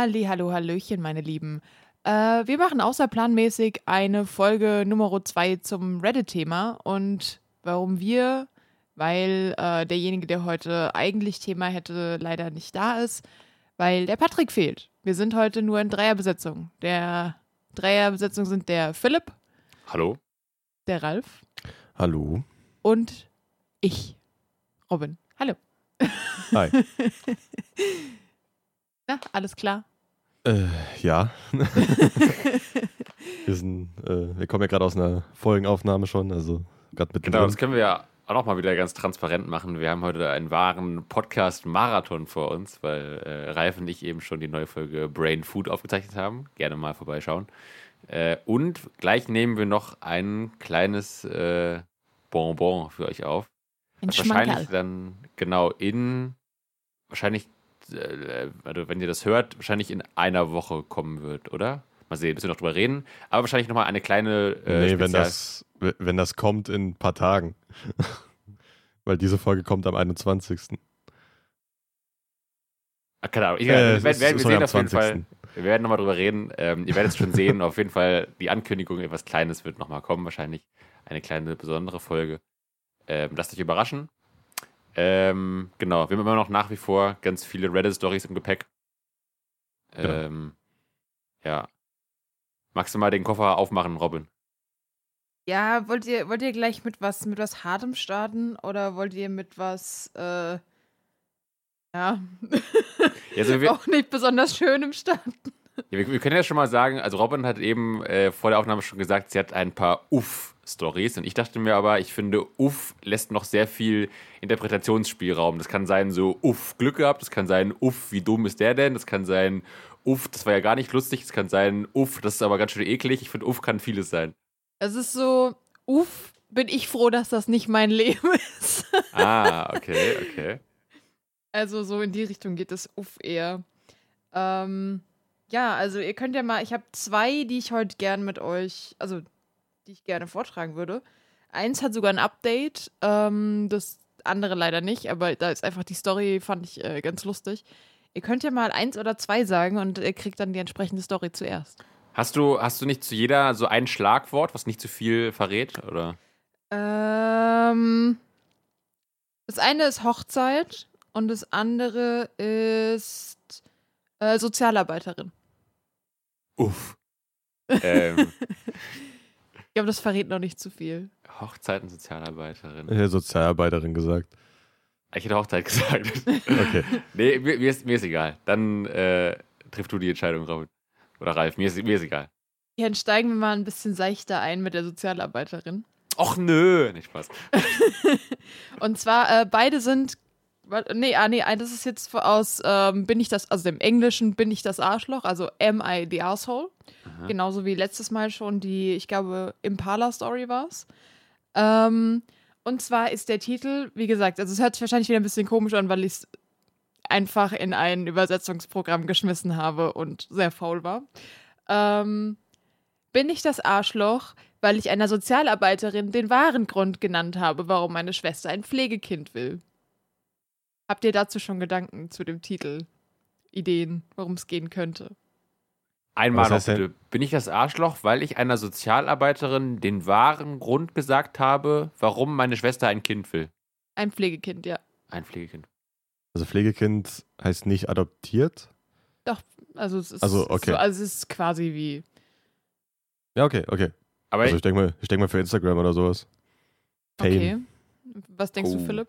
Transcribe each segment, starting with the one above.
Ali, hallo, hallöchen, meine Lieben. Äh, wir machen außerplanmäßig eine Folge Nummer 2 zum Reddit-Thema. Und warum wir? Weil äh, derjenige, der heute eigentlich Thema hätte, leider nicht da ist, weil der Patrick fehlt. Wir sind heute nur in Dreierbesetzung. Der Dreierbesetzung sind der Philipp, Hallo? der Ralf Hallo. und ich, Robin. Hallo. Hi. Na, alles klar? Äh, ja. wir sind, äh, wir kommen ja gerade aus einer Folgenaufnahme schon, also gerade mit Genau, das können wir ja auch noch mal wieder ganz transparent machen. Wir haben heute einen wahren Podcast-Marathon vor uns, weil äh, Ralf und ich eben schon die neue Folge Brain Food aufgezeichnet haben. Gerne mal vorbeischauen. Äh, und gleich nehmen wir noch ein kleines äh, Bonbon für euch auf. Ein wahrscheinlich dann genau in, wahrscheinlich, also wenn ihr das hört, wahrscheinlich in einer Woche kommen wird, oder? Mal sehen, müssen wir noch drüber reden. Aber wahrscheinlich nochmal eine kleine. Äh, nee, wenn das, wenn das kommt in ein paar Tagen. Weil diese Folge kommt am 21. Ah, keine Ahnung. Ich, Äh, wir, werden- wir, sehen auf jeden 20.. Fall. Wir werden nochmal drüber reden. Ähm, ihr werdet es schon sehen. Auf jeden Fall die Ankündigung, etwas Kleines wird nochmal kommen. Wahrscheinlich eine kleine besondere Folge. Ähm, lasst euch überraschen. Ähm, genau, wir haben immer noch nach wie vor ganz viele Reddit-Stories im Gepäck. Genau. Ähm, ja. Magst du mal den Koffer aufmachen, Robin? Ja, wollt ihr, wollt ihr gleich mit was, mit was Hartem starten oder wollt ihr mit was, äh, ja, Ja, also wir, auch nicht besonders schönem starten? Ja, wir, wir können ja schon mal sagen, also Robin hat eben äh, vor der Aufnahme schon gesagt, sie hat ein paar Uff-Stories. Und ich dachte mir aber, ich finde, Uff lässt noch sehr viel Interpretationsspielraum. Das kann sein, so Uff, Glück gehabt. Das kann sein, Uff, wie dumm ist der denn? Das kann sein, Uff, das war ja gar nicht lustig. Das kann sein, Uff, das ist aber ganz schön eklig. Ich finde, Uff kann vieles sein. Es ist so, uff, bin ich froh, dass das nicht mein Leben ist. Ah, okay, okay. Also so in die Richtung geht es uff eher. Ähm, ja, also ihr könnt ja mal, ich habe zwei, die ich heute gern mit euch, also die ich gerne vortragen würde. Eins hat sogar ein Update, ähm, das andere leider nicht, aber da ist einfach die Story, fand ich äh, ganz lustig. Ihr könnt ja mal eins oder zwei sagen und ihr kriegt dann die entsprechende Story zuerst. Hast du, hast du nicht zu jeder so ein Schlagwort, was nicht zu viel verrät? Oder? Ähm, das eine ist Hochzeit und das andere ist äh, Sozialarbeiterin. Uff. ähm, Ich glaube, das verrät noch nicht zu viel. Hochzeiten-Sozialarbeiterin. Ich hätte Sozialarbeiterin gesagt. Ich hätte Hochzeit gesagt. Okay. nee, mir, mir, ist, mir ist egal. Dann äh, triffst du die Entscheidung, Robin. Oder Ralf, mir ist, mir ist egal. Hier steigen wir mal ein bisschen seichter ein mit der Sozialarbeiterin. Och nö. Nicht Spaß. Und zwar, äh, beide sind. Nee, ah, nee, das ist jetzt aus, ähm, bin ich das, also im Englischen bin ich das Arschloch, also am I the asshole. Genauso wie letztes Mal schon die, ich glaube, Impala-Story war es. Ähm, und zwar ist der Titel, wie gesagt, also es hört sich wahrscheinlich wieder ein bisschen komisch an, weil ich es einfach in ein Übersetzungsprogramm geschmissen habe und sehr faul war. Ähm, bin ich das Arschloch, weil ich einer Sozialarbeiterin den wahren Grund genannt habe, warum meine Schwester ein Pflegekind will? Habt ihr dazu schon Gedanken zu dem Titel? Ideen, worum es gehen könnte? Einmal noch bitte. Bin ich das Arschloch, weil ich einer Sozialarbeiterin den wahren Grund gesagt habe, warum meine Schwester ein Kind will? Ein Pflegekind, ja. Ein Pflegekind. Also Pflegekind heißt nicht adoptiert? Also es ist, Also, okay. so, also es ist quasi wie. Ja, okay, okay. Aber Also ich denke mal, ich denk mal für Instagram oder sowas. Fame. Okay. Was denkst Oh. du, Philipp?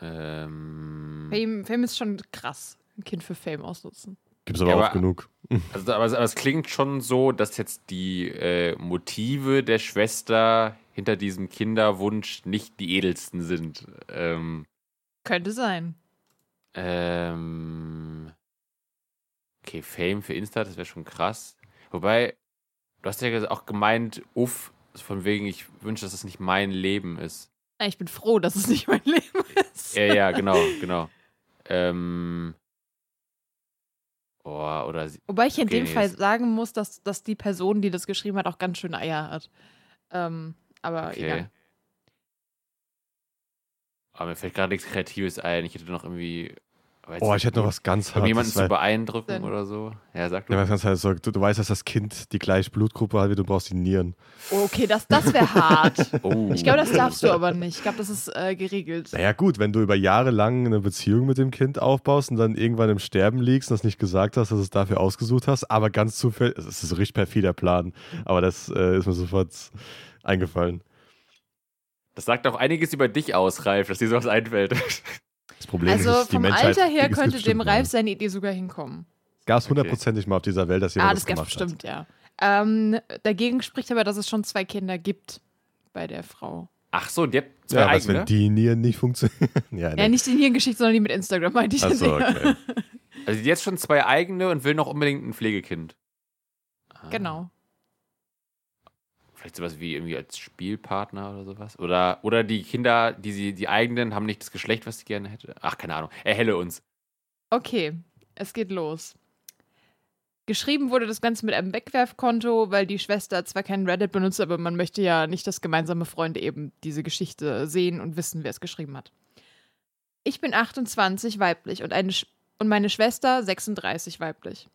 Ähm, Fame, Fame ist schon krass. Ein Kind für Fame ausnutzen. Gibt's aber Ja, auch aber- genug. Also, aber, aber es klingt schon so, dass jetzt die äh, Motive der Schwester hinter diesem Kinderwunsch nicht die edelsten sind. Ähm, Könnte sein. ähm, okay, Fame für Insta, das wäre schon krass. Wobei, du hast ja auch gemeint, uff, von wegen, ich wünsche, dass es nicht mein Leben ist. Ja, Ich bin froh, dass es nicht mein Leben ist. Ja, ja, genau, genau. Ähm. Oh, oder sie- Wobei ich in Okay, dem nee, Fall ist- sagen muss, dass, dass die Person, die das geschrieben hat, auch ganz schöne Eier hat. Ähm, aber okay. egal. Aber mir fällt gerade nichts Kreatives ein. Ich hätte noch irgendwie. Weiß Oh, ich hätte noch was ganz Um jemanden Hartes. zu beeindrucken oder so. Ja, sag du. Ja, was ganz Hartes. So, du, du weißt, dass das Kind die gleiche Blutgruppe hat, wie du brauchst die Nieren. Oh, okay, das, das wäre hart. Oh. Ich glaube, das darfst du aber nicht. Ich glaube, das ist äh, geregelt. Naja, gut, wenn du über Jahre lang eine Beziehung mit dem Kind aufbaust und dann irgendwann im Sterben liegst und das nicht gesagt hast, dass du es dafür ausgesucht hast, aber ganz zufällig, es ist ein richtig perfider Plan, aber das äh, ist mir sofort eingefallen. Das sagt auch einiges über dich aus, Ralf, dass dir sowas einfällt. Das Problem Also ist, die vom Menschheit Alter her ist könnte dem Ralf seine Idee sogar hinkommen. Gab es hundertprozentig mal auf dieser Welt, dass jemand Ah, das das gemacht bestimmt, ja. Ähm, dagegen spricht aber, dass es schon zwei Kinder gibt bei der Frau. Ach so, und die hat zwei Ja, was, eigene. wenn die Nieren nicht funktionieren? ja, nee. Ja, nicht die Nierengeschichte, sondern die mit Instagram, meinte ich. Achso, jetzt. okay. Also die hat jetzt schon zwei eigene und will noch unbedingt ein Pflegekind. Ah. Genau. Vielleicht sowas wie irgendwie als Spielpartner oder sowas. Oder, oder die Kinder, die sie, die eigenen, haben nicht das Geschlecht, was sie gerne hätte. Ach, keine Ahnung. Erhelle uns. Okay, es geht los. Geschrieben wurde das Ganze mit einem Wegwerfkonto, weil die Schwester zwar keinen Reddit benutzt, aber man möchte ja nicht, dass gemeinsame Freunde eben diese Geschichte sehen und wissen, wer es geschrieben hat. Ich bin 28 weiblich und, eine Sch und meine Schwester 36 weiblich.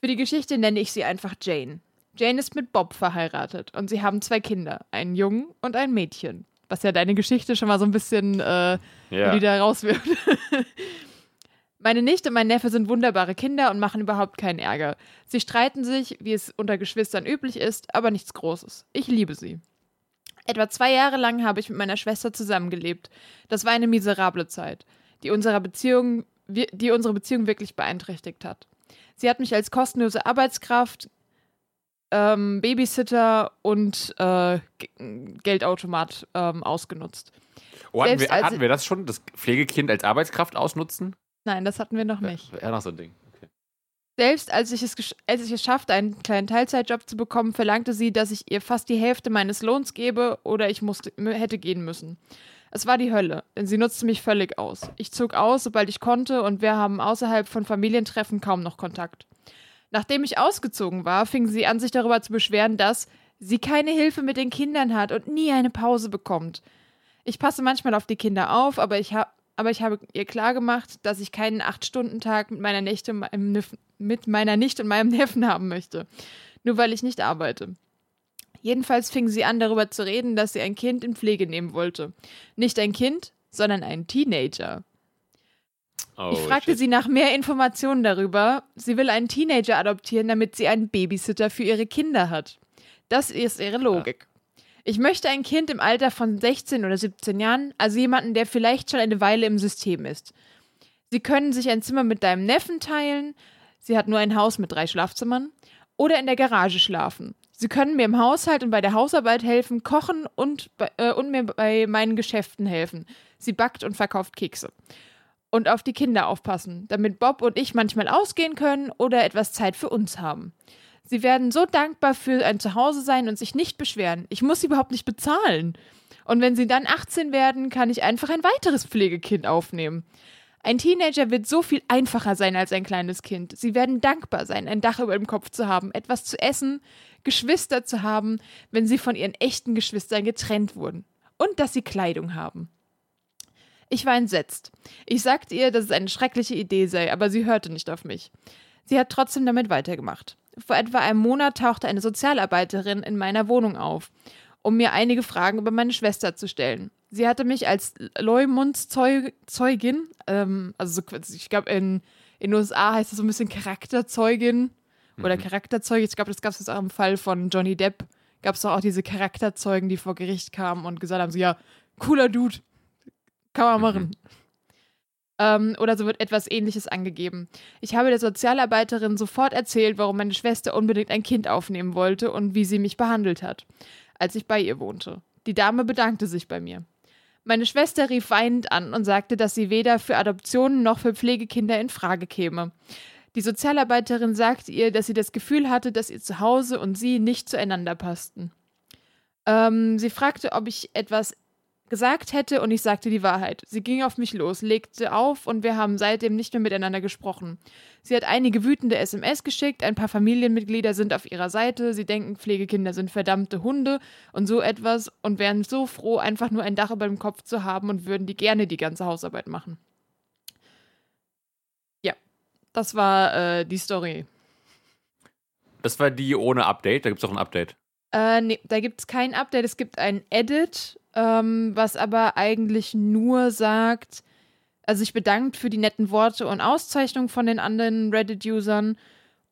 Für die Geschichte nenne ich sie einfach Jane. Jane ist mit Bob verheiratet und sie haben zwei Kinder, einen Jungen und ein Mädchen. Was ja deine Geschichte schon mal so ein bisschen äh, Ja. die da rauswirft. Meine Nichte und mein Neffe sind wunderbare Kinder und machen überhaupt keinen Ärger. Sie streiten sich, wie es unter Geschwistern üblich ist, aber nichts Großes. Ich liebe sie. Etwa zwei Jahre lang habe ich mit meiner Schwester zusammengelebt. Das war eine miserable Zeit, die, unserer Beziehung, die unsere Beziehung wirklich beeinträchtigt hat. Sie hat mich als kostenlose Arbeitskraft, ähm, Babysitter und äh, Geldautomat ähm, ausgenutzt. Oh, hatten, Selbst wir, hatten wir das schon? Das Pflegekind als Arbeitskraft ausnutzen? Nein, das hatten wir noch nicht. Ja, noch so ein Ding. Okay. Selbst als ich, es als ich es schaffte, einen kleinen Teilzeitjob zu bekommen, verlangte sie, dass ich ihr fast die Hälfte meines Lohns gebe oder ich musste, hätte gehen müssen. Es war die Hölle, denn sie nutzte mich völlig aus. Ich zog aus, sobald ich konnte, und wir haben außerhalb von Familientreffen kaum noch Kontakt. Nachdem ich ausgezogen war, fing sie an, sich darüber zu beschweren, dass sie keine Hilfe mit den Kindern hat und nie eine Pause bekommt. Ich passe manchmal auf die Kinder auf, aber ich, ha aber ich habe ihr klargemacht, dass ich keinen Acht-Stunden-Tag mit meiner Nichte und meinem Neffen- mit meiner Nichte und meinem Neffen haben möchte. Nur weil ich nicht arbeite. Jedenfalls fing sie an, darüber zu reden, dass sie ein Kind in Pflege nehmen wollte. Nicht ein Kind, sondern einen Teenager. Oh, ich fragte shit. sie nach mehr Informationen darüber. Sie will einen Teenager adoptieren, damit sie einen Babysitter für ihre Kinder hat. Das ist ihre Logik. Ich möchte ein Kind im Alter von 16 oder 17 Jahren, also jemanden, der vielleicht schon eine Weile im System ist. Sie können sich ein Zimmer mit deinem Neffen teilen. Sie hat nur ein Haus mit drei Schlafzimmern. Oder in der Garage schlafen. Sie können mir im Haushalt und bei der Hausarbeit helfen, kochen und, bei, äh, und mir bei meinen Geschäften helfen. Sie backt und verkauft Kekse und auf die Kinder aufpassen, damit Bob und ich manchmal ausgehen können oder etwas Zeit für uns haben. Sie werden so dankbar für ein Zuhause sein und sich nicht beschweren. Ich muss sie überhaupt nicht bezahlen. Und wenn sie dann 18 werden, kann ich einfach ein weiteres Pflegekind aufnehmen. Ein Teenager wird so viel einfacher sein als ein kleines Kind. Sie werden dankbar sein, ein Dach über dem Kopf zu haben, etwas zu essen, Geschwister zu haben, wenn sie von ihren echten Geschwistern getrennt wurden. Und dass sie Kleidung haben. Ich war entsetzt. Ich sagte ihr, dass es eine schreckliche Idee sei, aber sie hörte nicht auf mich. Sie hat trotzdem damit weitergemacht. Vor etwa einem Monat tauchte eine Sozialarbeiterin in meiner Wohnung auf, um mir einige Fragen über meine Schwester zu stellen. Sie hatte mich als Leumundszeugin, ähm, also so, ich glaube in, in den USA heißt das so ein bisschen Charakterzeugin oder Charakterzeuge. Ich glaube, das gab es jetzt auch im Fall von Johnny Depp. Gab es doch auch diese Charakterzeugen, die vor Gericht kamen und gesagt haben, so ja, cooler Dude, kann man machen. Ähm, oder so wird etwas ähnliches angegeben. Ich habe der Sozialarbeiterin sofort erzählt, warum meine Schwester unbedingt ein Kind aufnehmen wollte und wie sie mich behandelt hat, als ich bei ihr wohnte. Die Dame bedankte sich bei mir. Meine Schwester rief weinend an und sagte, dass sie weder für Adoptionen noch für Pflegekinder in Frage käme. Die Sozialarbeiterin sagte ihr, dass sie das Gefühl hatte, dass ihr Zuhause und sie nicht zueinander passten. Ähm, sie fragte, ob ich etwas gesagt hätte und ich sagte die Wahrheit. Sie ging auf mich los, legte auf und wir haben seitdem nicht mehr miteinander gesprochen. Sie hat einige wütende SMS geschickt, ein paar Familienmitglieder sind auf ihrer Seite, sie denken, Pflegekinder sind verdammte Hunde und so etwas und wären so froh, einfach nur ein Dach über dem Kopf zu haben und würden die gerne die ganze Hausarbeit machen. Ja, das war äh, die Story. Das war die ohne Update. Da gibt es auch ein Update. Äh, nee, da gibt es kein Update. Es gibt ein Edit, ähm, was aber eigentlich nur sagt, also sich bedankt für die netten Worte und Auszeichnungen von den anderen Reddit-Usern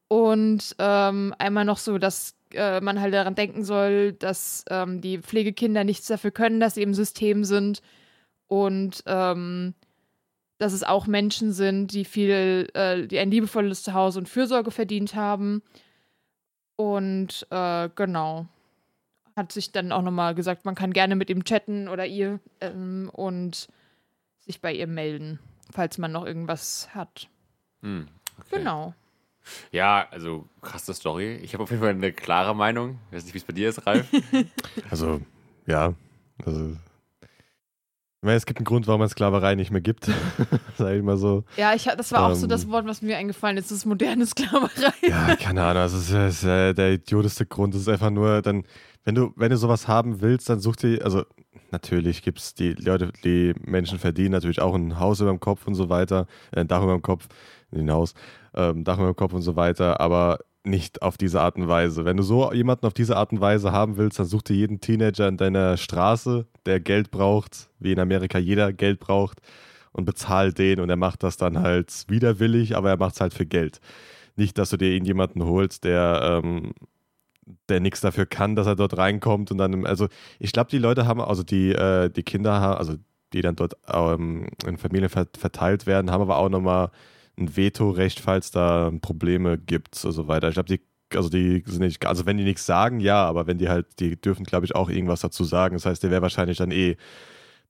und ähm, einmal noch so, dass äh, man halt daran denken soll, dass ähm, die Pflegekinder nichts dafür können, dass sie im System sind und ähm, dass es auch Menschen sind, die viel, äh, die ein liebevolles Zuhause und Fürsorge verdient haben. Und äh, genau. Hat sich dann auch nochmal gesagt, man kann gerne mit ihm chatten oder ihr ähm, und sich bei ihr melden, falls man noch irgendwas hat. Hm, okay. Genau. Ja, also krasse Story. Ich habe auf jeden Fall eine klare Meinung. Ich weiß nicht, wie es bei dir ist, Ralf. Also, ja. Also, ich meine, es gibt einen Grund, warum es Sklaverei nicht mehr gibt. Sag ich mal so. Ja, ich, das war auch so Ähm. das Wort, was mir eingefallen ist. Das ist moderne Sklaverei. Ja, keine Ahnung. Das ist, das ist äh, der idioteste Grund. Das ist einfach nur, dann, wenn du, wenn du sowas haben willst, dann such dir, also natürlich gibt es die Leute, die Menschen verdienen natürlich auch ein Haus über dem Kopf und so weiter, äh, ein Dach über dem Kopf, ein Haus, ähm, Dach über dem Kopf und so weiter, aber nicht auf diese Art und Weise. Wenn du so jemanden auf diese Art und Weise haben willst, dann such dir jeden Teenager in deiner Straße, der Geld braucht, wie in Amerika jeder Geld braucht und bezahl den und er macht das dann halt widerwillig, aber er macht es halt für Geld. Nicht, dass du dir irgendjemanden holst, der, ähm, der nichts dafür kann, dass er dort reinkommt und dann, also ich glaube, die Leute haben, also die, äh, die Kinder, also die dann dort ähm, in Familien ver verteilt werden, haben aber auch nochmal ein Vetorecht, falls da Probleme gibt und so weiter. Ich glaube, die, also die sind nicht, also wenn die nichts sagen, ja, aber wenn die halt, die dürfen, glaube ich, auch irgendwas dazu sagen. Das heißt, der wäre wahrscheinlich dann eh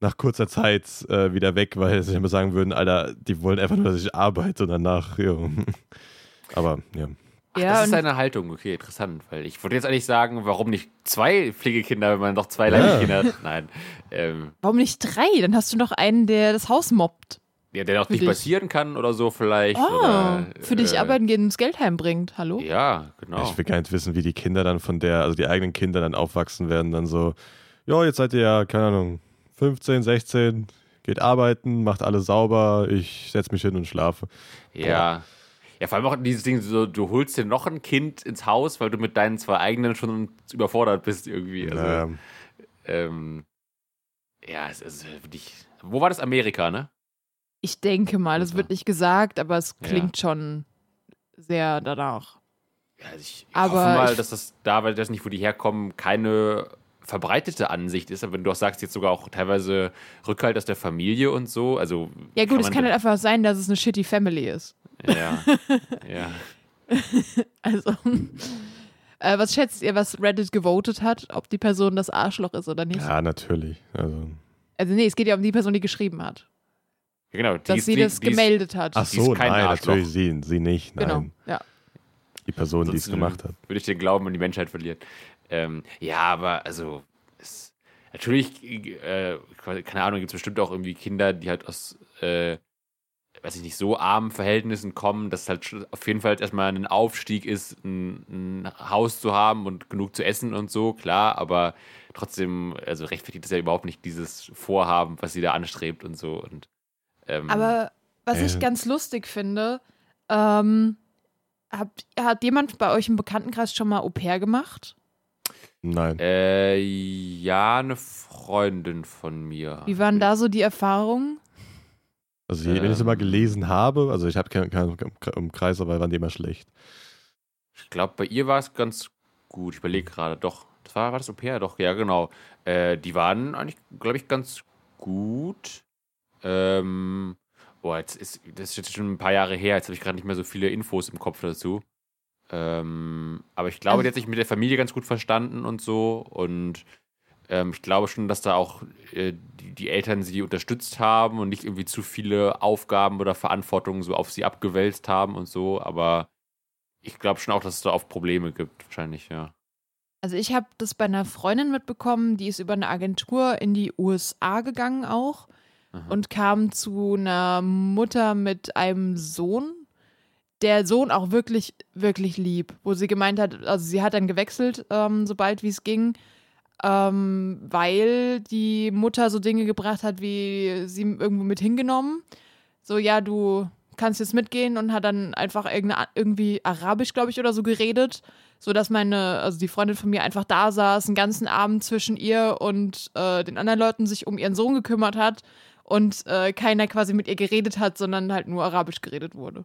nach kurzer Zeit äh, wieder weg, weil sie immer sagen würden, Alter, die wollen einfach nur, dass ich arbeite und danach, ja. Aber ja. Ach, Ja, das ist deine Haltung. Okay, interessant. Weil ich wollte jetzt eigentlich sagen, warum nicht zwei Pflegekinder, wenn man doch zwei Ja. Kinder hat? Nein. Ähm, Warum nicht drei? Dann hast du noch einen, der das Haus mobbt. Ja, der auch nicht dich. passieren kann oder so vielleicht. Oh, oder, für dich äh, arbeiten gehen und das Geld heimbringt. Hallo? Ja, genau. Ich will gar nicht wissen, wie die Kinder dann von der, also die eigenen Kinder dann aufwachsen werden, dann so, ja, jetzt seid ihr ja, keine Ahnung, 15, 16, geht arbeiten, macht alles sauber, ich setze mich hin und schlafe. Ja. Ja, vor allem auch dieses Ding, so, du holst dir noch ein Kind ins Haus, weil du mit deinen zwei eigenen schon überfordert bist irgendwie. Also, Naja, ähm, ja, es ist wirklich. Wo war das? Amerika, ne? Ich denke mal, es Super. wird nicht gesagt, aber es Ja. klingt schon sehr danach. Ja, also ich Aber hoffe mal, ich- dass das da, weil das nicht, wo die herkommen, keine verbreitete Ansicht ist. Aber wenn du auch sagst, jetzt sogar auch teilweise Rückhalt aus der Familie und so, also. Ja gut, es man kann halt einfach sein, dass es eine shitty Family ist. Ja, ja. Also, äh, was schätzt ihr, was Reddit gewotet hat, ob die Person das Arschloch ist oder nicht? ja, natürlich. Also, Also nee, es geht ja um die Person, die geschrieben hat. Ja, Genau, die Dass ist- sie die- das die ist- gemeldet hat. ach ist so, kein nein, Arschloch. natürlich sie, sie nicht, nein. genau, ja. Die Person, die es Sonst, gemacht hat. Würde ich den Glauben an die Menschheit verlieren. Ähm, ja, aber also, es, natürlich, äh, keine Ahnung, gibt es bestimmt auch irgendwie Kinder, die halt aus, äh, weiß ich nicht, so armen Verhältnissen kommen, dass es halt auf jeden Fall erstmal ein Aufstieg ist, ein, ein Haus zu haben und genug zu essen und so, klar, aber trotzdem, also rechtfertigt es ja überhaupt nicht dieses Vorhaben, was sie da anstrebt und so. Und, ähm, Aber was ich Äh. ganz lustig finde, ähm, habt, hat jemand bei euch im Bekanntenkreis schon mal Au pair gemacht? Nein. äh, ja, eine Freundin von mir. Wie waren da so die Erfahrungen? Also, wenn ich es mal ähm, gelesen habe, also ich habe keinen keinen im Kreis, aber waren die immer schlecht. Ich glaube, bei ihr war es ganz gut. Ich überlege gerade, doch. Das war, war das Au pair? Doch, ja, genau. Äh, die waren eigentlich, glaube ich, ganz gut. Ähm, boah, jetzt ist, das ist jetzt schon ein paar Jahre her. Jetzt habe ich gerade nicht mehr so viele Infos im Kopf dazu. Ähm, aber ich glaube, Also- die hat sich mit der Familie ganz gut verstanden und so. Und ähm, ich glaube schon, dass da auch äh, die, die Eltern sie unterstützt haben und nicht irgendwie zu viele Aufgaben oder Verantwortungen so auf sie abgewälzt haben und so. Aber ich glaube schon auch, dass es da oft Probleme gibt, wahrscheinlich, ja. Also ich habe das bei einer Freundin mitbekommen, die ist über eine Agentur in die USA gegangen auch und kam zu einer Mutter mit einem Sohn. Der Sohn auch wirklich, wirklich lieb, wo sie gemeint hat, also sie hat dann gewechselt, ähm, sobald wie es ging, ähm, weil die Mutter so Dinge gebracht hat, wie sie irgendwo mit hingenommen. So, ja, du kannst jetzt mitgehen und hat dann einfach irgendwie Arabisch, glaube ich, oder so geredet, so dass meine, also die Freundin von mir einfach da saß, einen ganzen Abend zwischen ihr und äh, den anderen Leuten sich um ihren Sohn gekümmert hat und äh, keiner quasi mit ihr geredet hat, sondern halt nur Arabisch geredet wurde.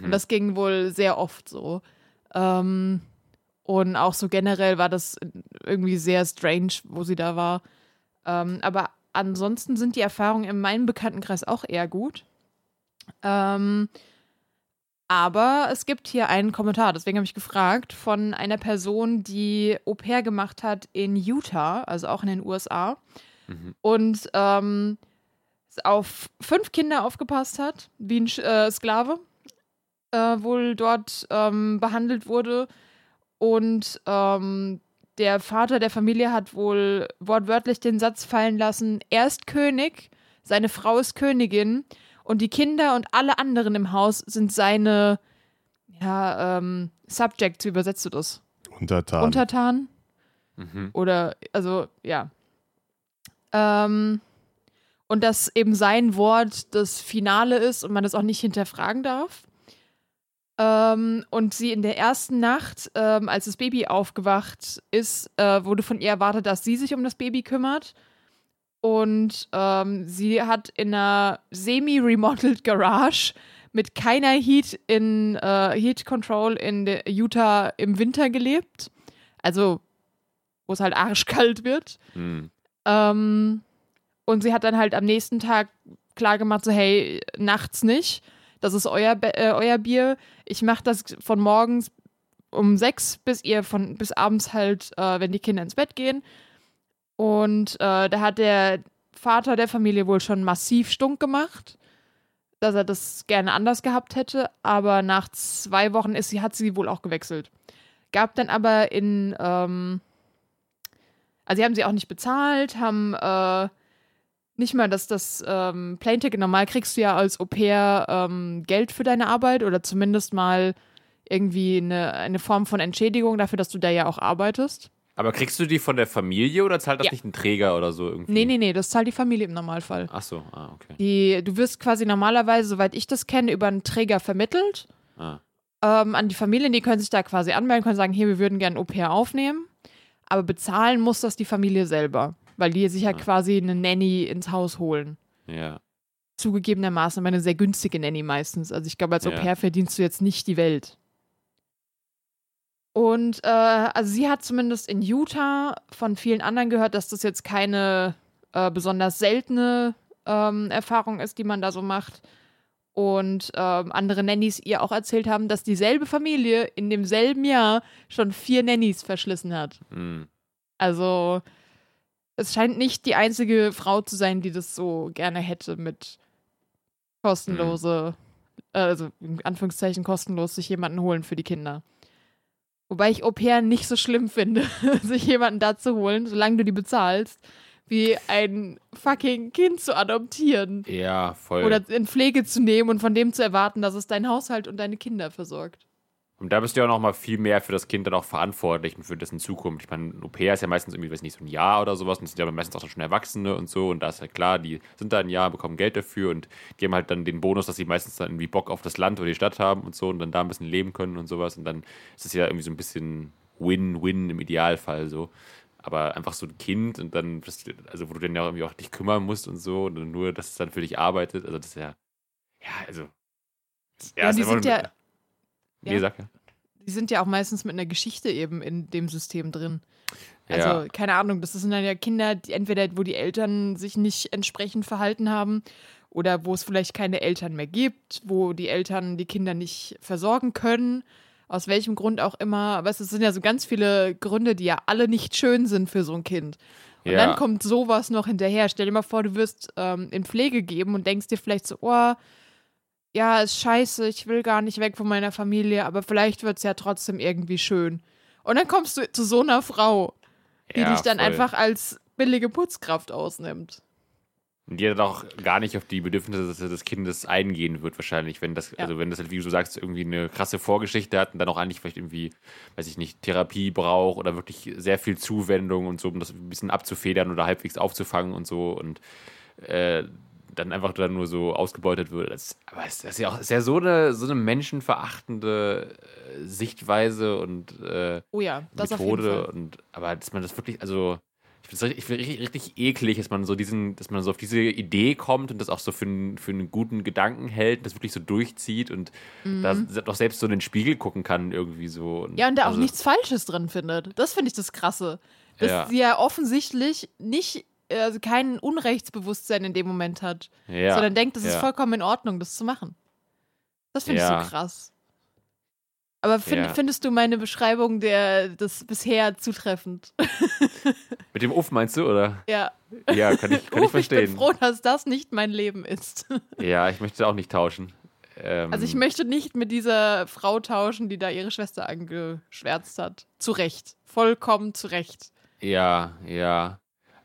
Und das ging wohl sehr oft so. Ähm, und auch so generell war das irgendwie sehr strange, wo sie da war. Ähm, aber ansonsten sind die Erfahrungen in meinem Bekanntenkreis auch eher gut. Ähm, aber es gibt hier einen Kommentar, deswegen habe ich gefragt, von einer Person, die Au pair gemacht hat in Utah, also auch in den USA. Und ähm, auf fünf Kinder aufgepasst hat, wie ein äh, Sklave, äh, wohl dort ähm, behandelt wurde. Und ähm, der Vater der Familie hat wohl wortwörtlich den Satz fallen lassen: Er ist König, seine Frau ist Königin und die Kinder und alle anderen im Haus sind seine ja, ähm, Subjects, wie übersetzt du das? Untertan. Untertan? Mhm. Oder, also, ja. Ähm, und dass eben sein Wort das Finale ist und man das auch nicht hinterfragen darf. Ähm, und sie in der ersten Nacht, ähm, als das Baby aufgewacht ist, äh, wurde von ihr erwartet, dass sie sich um das Baby kümmert. Und ähm, sie hat in einer semi-remodeled Garage mit keiner Heat in äh, Heat Control in Utah im Winter gelebt. Also, wo es halt arschkalt wird. Hm. Ähm, und sie hat dann halt am nächsten Tag klar gemacht, so hey, nachts nicht. Das ist euer, äh, euer Bier. Ich mache das von morgens um sechs bis ihr von bis abends halt, äh, wenn die Kinder ins Bett gehen. Und äh, da hat der Vater der Familie wohl schon massiv stunk gemacht, dass er das gerne anders gehabt hätte. Aber nach zwei Wochen ist sie, hat sie wohl auch gewechselt. Gab dann aber in, ähm, also sie haben sie auch nicht bezahlt, haben äh, nicht mal das, das ähm, Plane-Ticket. Normal kriegst du ja als Au pair ähm, Geld für deine Arbeit oder zumindest mal irgendwie eine, eine Form von Entschädigung dafür, dass du da ja auch arbeitest. Aber kriegst du die von der Familie oder zahlt das Ja. nicht ein Träger oder so irgendwie? Nee, nee, nee, das zahlt die Familie im Normalfall. Ach so, ah, okay. Die, du wirst quasi normalerweise, soweit ich das kenne, über einen Träger vermittelt Ah. ähm, an die Familien. Die können sich da quasi anmelden, können sagen, hier, wir würden gerne Au pair aufnehmen. Aber bezahlen muss das die Familie selber, weil die sich ja Ah. quasi eine Nanny ins Haus holen. Ja. Zugegebenermaßen aber eine sehr günstige Nanny meistens. Also ich glaube, als Au Ja. pair verdienst du jetzt nicht die Welt. Und äh, also sie hat zumindest in Utah von vielen anderen gehört, dass das jetzt keine äh, besonders seltene ähm, Erfahrung ist, die man da so macht. Und ähm, andere Nannies ihr auch erzählt haben, dass dieselbe Familie in demselben Jahr schon vier Nannies verschlissen hat. Hm. Also es scheint nicht die einzige Frau zu sein, die das so gerne hätte mit kostenlose, äh, also in Anführungszeichen kostenlos sich jemanden holen für die Kinder. Wobei ich Au pair nicht so schlimm finde, sich jemanden da zu holen, solange du die bezahlst, wie ein fucking Kind zu adoptieren. Ja, voll. Oder in Pflege zu nehmen und von dem zu erwarten, dass es deinen Haushalt und deine Kinder versorgt. Und da bist du ja auch noch mal viel mehr für das Kind dann auch verantwortlich und für dessen Zukunft. Ich meine, ein Au pair ist ja meistens irgendwie, weiß nicht, so ein Jahr oder sowas. Und das sind ja meistens auch schon Erwachsene und so. Und da ist ja klar, die sind da ein Jahr, bekommen Geld dafür und die haben halt dann den Bonus, dass sie meistens dann irgendwie Bock auf das Land oder die Stadt haben und so und dann da ein bisschen leben können und sowas. Und dann ist es ja irgendwie so ein bisschen Win-Win im Idealfall so. Aber einfach so ein Kind und dann, also wo du dann ja irgendwie auch dich kümmern musst und so und nur, dass es dann für dich arbeitet. Also das ist ja, ja, also. Ja, ist die sind ja- Nee, ja. sag ja. Die sind ja auch meistens mit einer Geschichte eben in dem System drin. Ja. Also, keine Ahnung, das sind dann ja Kinder, die entweder, wo die Eltern sich nicht entsprechend verhalten haben oder wo es vielleicht keine Eltern mehr gibt, wo die Eltern die Kinder nicht versorgen können, aus welchem Grund auch immer. Aber es sind ja so ganz viele Gründe, die ja alle nicht schön sind für so ein Kind. Und Ja. dann kommt sowas noch hinterher. Stell dir mal vor, du wirst ähm, in Pflege gegeben und denkst dir vielleicht so, oh, ja, ist scheiße, ich will gar nicht weg von meiner Familie, aber vielleicht wird es ja trotzdem irgendwie schön. Und dann kommst du zu so einer Frau, die Ja, dich dann voll. einfach als billige Putzkraft ausnimmt. Die dann auch gar nicht auf die Bedürfnisse des, des Kindes eingehen wird, wahrscheinlich, wenn das, Ja. also wenn das, halt, wie du sagst, irgendwie eine krasse Vorgeschichte hat und dann auch eigentlich vielleicht irgendwie, weiß ich nicht, Therapie braucht oder wirklich sehr viel Zuwendung und so, um das ein bisschen abzufedern oder halbwegs aufzufangen und so und äh, dann einfach dann nur so ausgebeutet wird. Das, aber es ist ja auch ist ja so eine, so eine menschenverachtende äh, Sichtweise und äh, Oh ja, das Methode und aber dass man das wirklich, also ich finde es richtig, richtig, eklig, dass man so diesen, dass man so auf diese Idee kommt und das auch so für einen, für einen guten Gedanken hält, das wirklich so durchzieht und da doch selbst so in den Spiegel gucken kann irgendwie so. Und Mhm. Ja, und da auch also, nichts Falsches drin findet. Das finde ich das Krasse. Dass Ja. sie ja offensichtlich nicht, also kein Unrechtsbewusstsein in dem Moment hat, ja, sondern denkt, es ist ja. vollkommen in Ordnung, das zu machen. Das finde Ja. ich so krass. Aber find, findest du meine Beschreibung der das bisher zutreffend? Mit dem Uff meinst du, oder? ja. Ja, kann ich, kann ich Uff, ich bin verstehen. froh, dass das nicht mein Leben ist. Ja, ich möchte auch nicht tauschen. Ähm, Also ich möchte nicht mit dieser Frau tauschen, die da ihre Schwester angeschwärzt hat. Zu Recht. Vollkommen zu Recht. Ja, ja.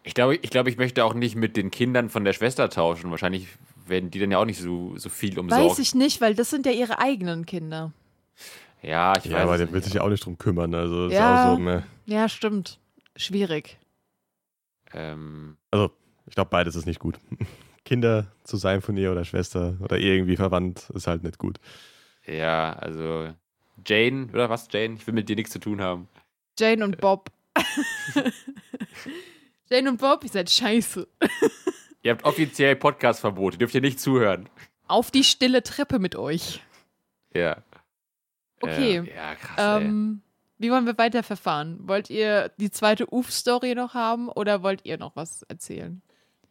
Ich glaube, ich, glaube, ich möchte auch nicht mit den Kindern von der Schwester tauschen. Wahrscheinlich werden die dann ja auch nicht so, so viel umsorgt. Weiß ich nicht, weil das sind ja ihre eigenen Kinder. Ja, ich Ja, weiß. aber der will sich ja auch nicht drum kümmern. Also ist Ja. auch so, ne? Ja, stimmt. Schwierig. Ähm, Also, ich glaube, beides ist nicht gut. Kinder zu sein von ihr oder Schwester oder irgendwie verwandt ist halt nicht gut. ja, also Jane, oder was, Jane? Ich will mit dir nichts zu tun haben. Jane und Bob. Jane und Bob, ihr seid scheiße. Ihr habt offiziell Podcast-Verbot, ihr dürft hier nicht zuhören. Auf die stille Treppe mit euch. Ja. Okay. Äh, ja, krass. Ähm, wie wollen wir weiterverfahren? Wollt ihr die zweite Uf-Story noch haben oder wollt ihr noch was erzählen?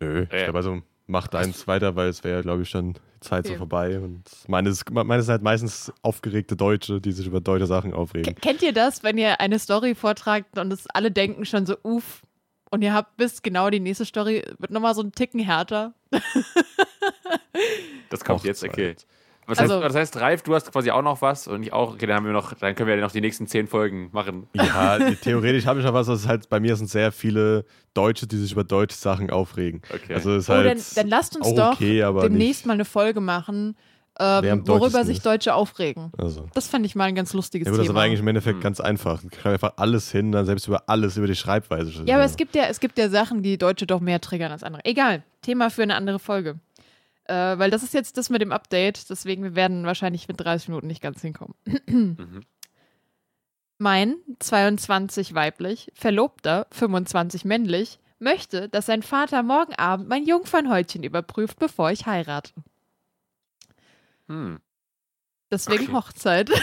Nö, ich glaube, also macht eins weiter, weil es wäre, glaube ich, schon die Zeit so Okay. vorbei. Und meine ist, meine sind halt meistens aufgeregte Deutsche, die sich über deutsche Sachen aufregen. Kennt ihr das, wenn ihr eine Story vortragt und es alle denken schon so, uff, und ihr habt bis genau die nächste Story wird nochmal so ein Ticken härter? Das kommt jetzt, Hochzeit. okay. Was, Also- heißt, was heißt, Ralf, du hast quasi auch noch was und ich auch. Okay, dann haben wir noch, dann können wir ja noch die nächsten zehn Folgen machen. Ja, theoretisch habe ich noch was, das ist halt bei mir sind sehr viele Deutsche, die sich über deutsche Sachen aufregen. Okay. Also ist Oh, halt dann, dann lasst uns doch okay, demnächst nicht, mal eine Folge machen, ähm, worüber sich. Deutsche aufregen. Also. Das fand ich mal ein ganz lustiges Ja das ist Thema. aber eigentlich im Endeffekt Hm. ganz einfach. Ich schreibe einfach alles hin, dann selbst über alles, über die Schreibweise. ja, aber es gibt ja, es gibt ja Sachen, die Deutsche doch mehr triggern als andere. Egal, Thema für eine andere Folge. Äh, weil das ist jetzt das mit dem Update, deswegen wir werden wahrscheinlich mit 30 Minuten nicht ganz hinkommen. Mhm. Mein 22 weiblich, Verlobter 25 männlich möchte, dass sein Vater morgen Abend mein Jungfernhäutchen überprüft, bevor ich heirate. Hm. Deswegen Okay. Hochzeit.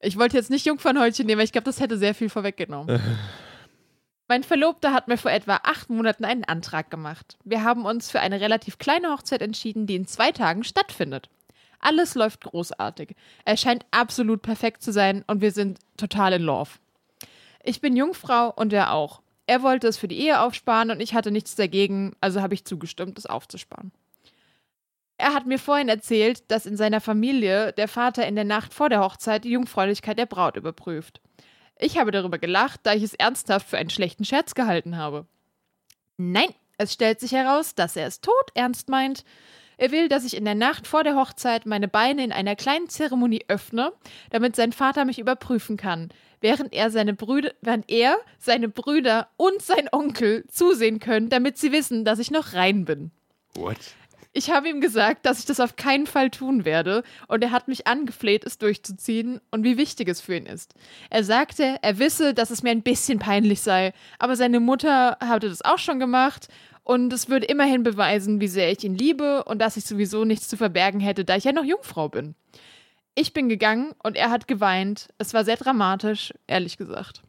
ich wollte jetzt nicht Jungfernhäutchen nehmen, weil ich glaube, das hätte sehr viel vorweggenommen. Mein Verlobter hat mir vor etwa acht Monaten einen Antrag gemacht. Wir haben uns für eine relativ kleine Hochzeit entschieden, die in zwei Tagen stattfindet. Alles läuft großartig. Er scheint absolut perfekt zu sein und wir sind total in Love. Ich bin Jungfrau und er auch. Er wollte es für die Ehe aufsparen und ich hatte nichts dagegen, also habe ich zugestimmt, es aufzusparen. Er hat mir vorhin erzählt, dass in seiner Familie der Vater in der Nacht vor der Hochzeit die Jungfräulichkeit der Braut überprüft. Ich habe darüber gelacht, da ich es ernsthaft für einen schlechten Scherz gehalten habe. Nein, es stellt sich heraus, dass er es tot ernst meint. Er will, dass ich in der Nacht vor der Hochzeit meine Beine in einer kleinen Zeremonie öffne, damit sein Vater mich überprüfen kann, während er seine Brüder, während er, seine Brüder und sein Onkel zusehen können, damit sie wissen, dass ich noch rein bin. What? Ich habe ihm gesagt, dass ich das auf keinen Fall tun werde, und er hat mich angefleht, es durchzuziehen und wie wichtig es für ihn ist. Er sagte, er wisse, dass es mir ein bisschen peinlich sei, aber seine Mutter hatte das auch schon gemacht und es würde immerhin beweisen, wie sehr ich ihn liebe und dass ich sowieso nichts zu verbergen hätte, da ich ja noch Jungfrau bin. Ich bin gegangen und er hat geweint. Es war sehr dramatisch, ehrlich gesagt.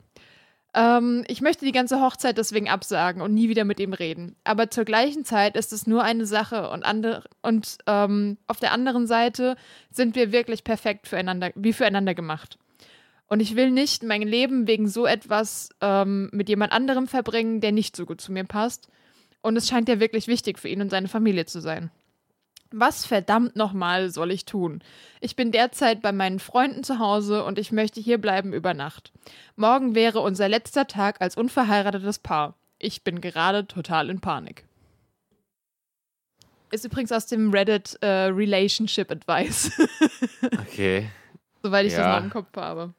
Ähm, ich möchte die ganze Hochzeit deswegen absagen und nie wieder mit ihm reden. Aber zur gleichen Zeit ist es nur eine Sache und, andere, und ähm, auf der anderen Seite sind wir wirklich perfekt füreinander, wie füreinander gemacht. Und ich will nicht mein Leben wegen so etwas ähm, mit jemand anderem verbringen, der nicht so gut zu mir passt. Und es scheint ja wirklich wichtig für ihn und seine Familie zu sein. Was verdammt nochmal soll ich tun? Ich bin derzeit bei meinen Freunden zu Hause und ich möchte hier bleiben über Nacht. Morgen wäre unser letzter Tag als unverheiratetes Paar. Ich bin gerade total in Panik. Ist übrigens aus dem Reddit äh, Relationship Advice. Okay. Soweit ich das Ja. noch im Kopf habe.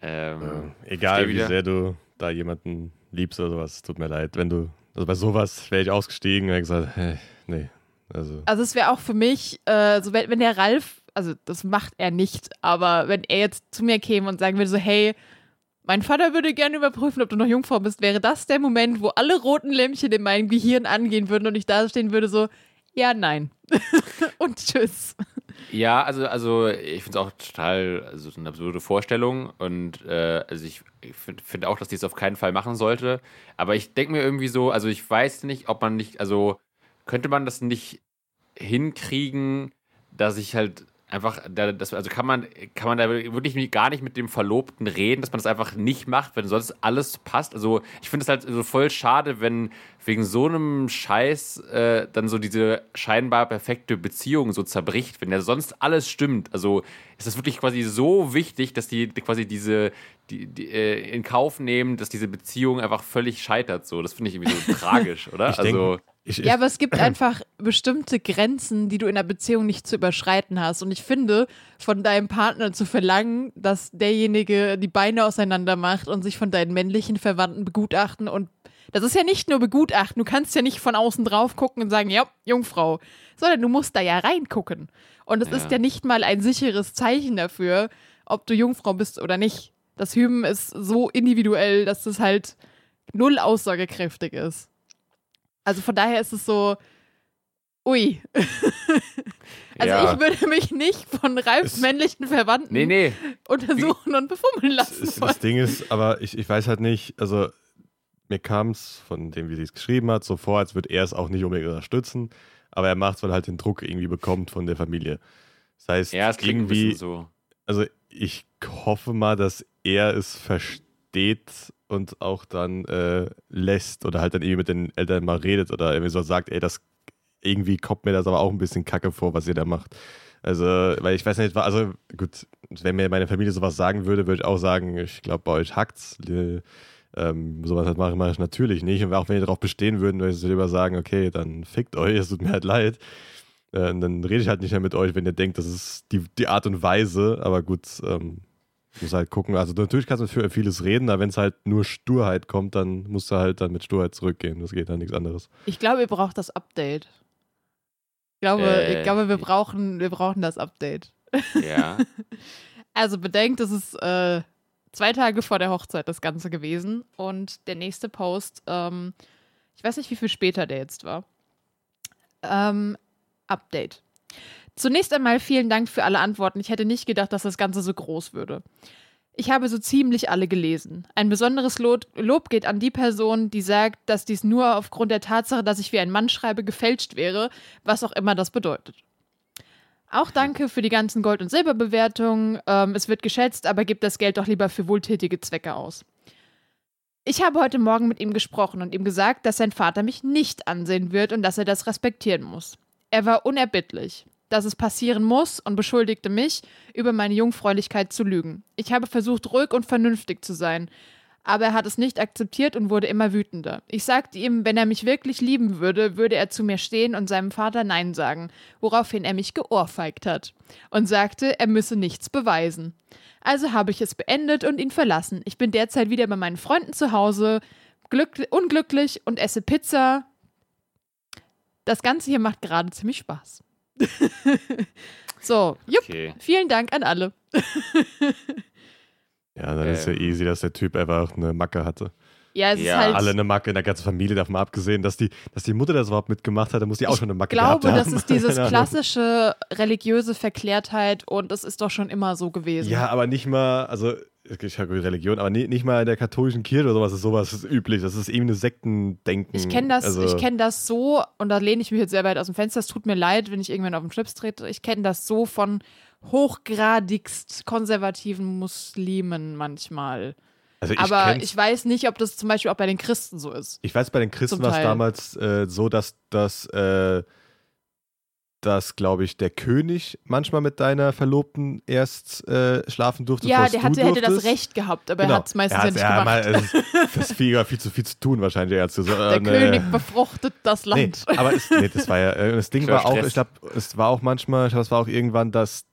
Ähm, Äh, egal, wie wieder. sehr du da jemanden liebst oder sowas, tut mir leid. Wenn du, also bei sowas wäre ich ausgestiegen und hätte gesagt, hey, nee. Also, Also es wäre auch für mich, äh, so wenn, wenn der Ralf, also das macht er nicht, aber wenn er jetzt zu mir käme und sagen würde so, hey, mein Vater würde gerne überprüfen, ob du noch Jungfrau bist, wäre das der Moment, wo alle roten Lämpchen in meinem Gehirn angehen würden und ich da stehen würde so, ja, nein. und tschüss. Ja, also, also ich finde es auch total also eine absurde Vorstellung und äh, also ich, ich finde find auch, dass die es auf keinen Fall machen sollte. Aber ich denke mir irgendwie so, also ich weiß nicht, ob man nicht, also könnte man das nicht hinkriegen, dass ich halt einfach, da, das, also kann man, kann man da wirklich gar nicht mit dem Verlobten reden, dass man das einfach nicht macht, wenn sonst alles passt. Also ich finde es halt so voll schade, wenn wegen so einem Scheiß äh, dann so diese scheinbar perfekte Beziehung so zerbricht, wenn ja sonst alles stimmt. Also ist das wirklich quasi so wichtig, dass die quasi diese die, die, äh, in Kauf nehmen, dass diese Beziehung einfach völlig scheitert. So, das finde ich irgendwie so tragisch, oder? ich also denke, ich, Ja, aber es gibt einfach bestimmte Grenzen, die du in einer Beziehung nicht zu überschreiten hast. Und ich finde, von deinem Partner zu verlangen, dass derjenige die Beine auseinander macht und sich von deinen männlichen Verwandten begutachten und das ist ja nicht nur begutachten, du kannst ja nicht von außen drauf gucken und sagen, ja, Jungfrau, sondern du musst da ja reingucken. Und es Ja. ist ja nicht mal ein sicheres Zeichen dafür, ob du Jungfrau bist oder nicht. Das Hymen ist so individuell, dass das halt null aussagekräftig ist. Also von daher ist es so, ui. also Ja. ich würde mich nicht von Ralfs Es- männlichen Verwandten nee, nee. untersuchen und befummeln lassen das, wollen. das Ding ist, aber ich, ich weiß halt nicht, also mir kam es von dem, wie sie es geschrieben hat, so vor, als würde er es auch nicht unbedingt unterstützen, aber er macht es, weil er halt den Druck irgendwie bekommt von der Familie. Das heißt, Ja, es irgendwie, so. also ich hoffe mal, dass er es versteht und auch dann äh, lässt oder halt dann irgendwie mit den Eltern mal redet oder irgendwie so sagt, ey, das irgendwie kommt mir das aber auch ein bisschen kacke vor, was ihr da macht. Also, weil ich weiß nicht, also gut, wenn mir meine Familie sowas sagen würde, würde ich auch sagen, ich glaube, bei euch hackt's. Äh, Ähm, sowas halt mache ich natürlich nicht. Und auch wenn ihr darauf bestehen würden, würde ich lieber sagen, okay, dann fickt euch, es tut mir halt leid. Äh, dann rede ich halt nicht mehr mit euch, wenn ihr denkt, das ist die, die Art und Weise. Aber gut, ähm, muss halt gucken. Also natürlich kannst du für vieles reden, aber wenn es halt nur Sturheit kommt, dann musst du halt dann mit Sturheit zurückgehen. Das geht dann nichts anderes. Ich glaube, ihr braucht das Update. Ich glaube, Äh, ich glaube wir, brauchen, wir brauchen das Update. Ja. Also bedenkt, es ist äh, zwei Tage vor der Hochzeit das Ganze gewesen. Und der nächste Post, ähm, ich weiß nicht, wie viel später der jetzt war. Ähm, Update. Zunächst einmal vielen Dank für alle Antworten. Ich hätte nicht gedacht, dass das Ganze so groß würde. Ich habe so ziemlich alle gelesen. Ein besonderes Lob, geht an die Person, die sagt, dass dies nur aufgrund der Tatsache, dass ich wie ein Mann schreibe, gefälscht wäre, was auch immer das bedeutet. Auch danke für die ganzen Gold- und Silberbewertungen. Ähm, es wird geschätzt, aber gebt das Geld doch lieber für wohltätige Zwecke aus. Ich habe heute Morgen mit ihm gesprochen und ihm gesagt, dass sein Vater mich nicht ansehen wird und dass er das respektieren muss. Er war unerbittlich, dass es passieren muss und beschuldigte mich, über meine Jungfräulichkeit zu lügen. Ich habe versucht, ruhig und vernünftig zu sein, aber er hat es nicht akzeptiert und wurde immer wütender. Ich sagte ihm, wenn er mich wirklich lieben würde, würde er zu mir stehen und seinem Vater Nein sagen, woraufhin er mich geohrfeigt hat und sagte, er müsse nichts beweisen. Also habe ich es beendet und ihn verlassen. Ich bin derzeit wieder bei meinen Freunden zu Hause, glück unglücklich und esse Pizza. Das Ganze hier macht gerade ziemlich Spaß. so, jupp, Okay. vielen Dank an alle. Ja, dann ist ja Ähm. easy, dass der Typ einfach eine Macke hatte. Ja, es Ja. ist halt. Alle eine Macke in der ganzen Familie, davon mal abgesehen, dass die, dass die Mutter das überhaupt mitgemacht hat, dann muss die auch Ich schon eine Macke glaube, gehabt das haben. ist dieses klassische religiöse Verklärtheit und es ist doch schon immer so gewesen. Ja, aber nicht mal, also ich habe Religion, aber nie, nicht mal in der katholischen Kirche oder sowas ist sowas ist üblich. Das ist eben eine Sektendenken. Ich kenne das, also, ich kenne das so, und da lehne ich mich jetzt sehr weit aus dem Fenster. Es tut mir leid, wenn ich irgendwann auf den Schlips trete. Ich kenne das so von hochgradigst konservativen Muslimen manchmal. Also ich Aber ich weiß nicht, ob das zum Beispiel auch bei den Christen so ist. Ich weiß, bei den Christen war es damals äh, so, dass, dass, äh, dass glaube ich, der König manchmal mit deiner Verlobten erst äh, schlafen durfte. ja, der du hatte, hätte das. Recht gehabt, aber Genau. er hat es meistens ja nicht ja, gemacht. mal, es- das ist viel, viel, zu viel zu tun wahrscheinlich. Er hat so, äh, der ne, König befruchtet das Nee, Land. aber es, nee, das war ja, äh, das Ding war auch, Stress. ich glaube, es war auch manchmal, ich glaube, es war auch irgendwann, dass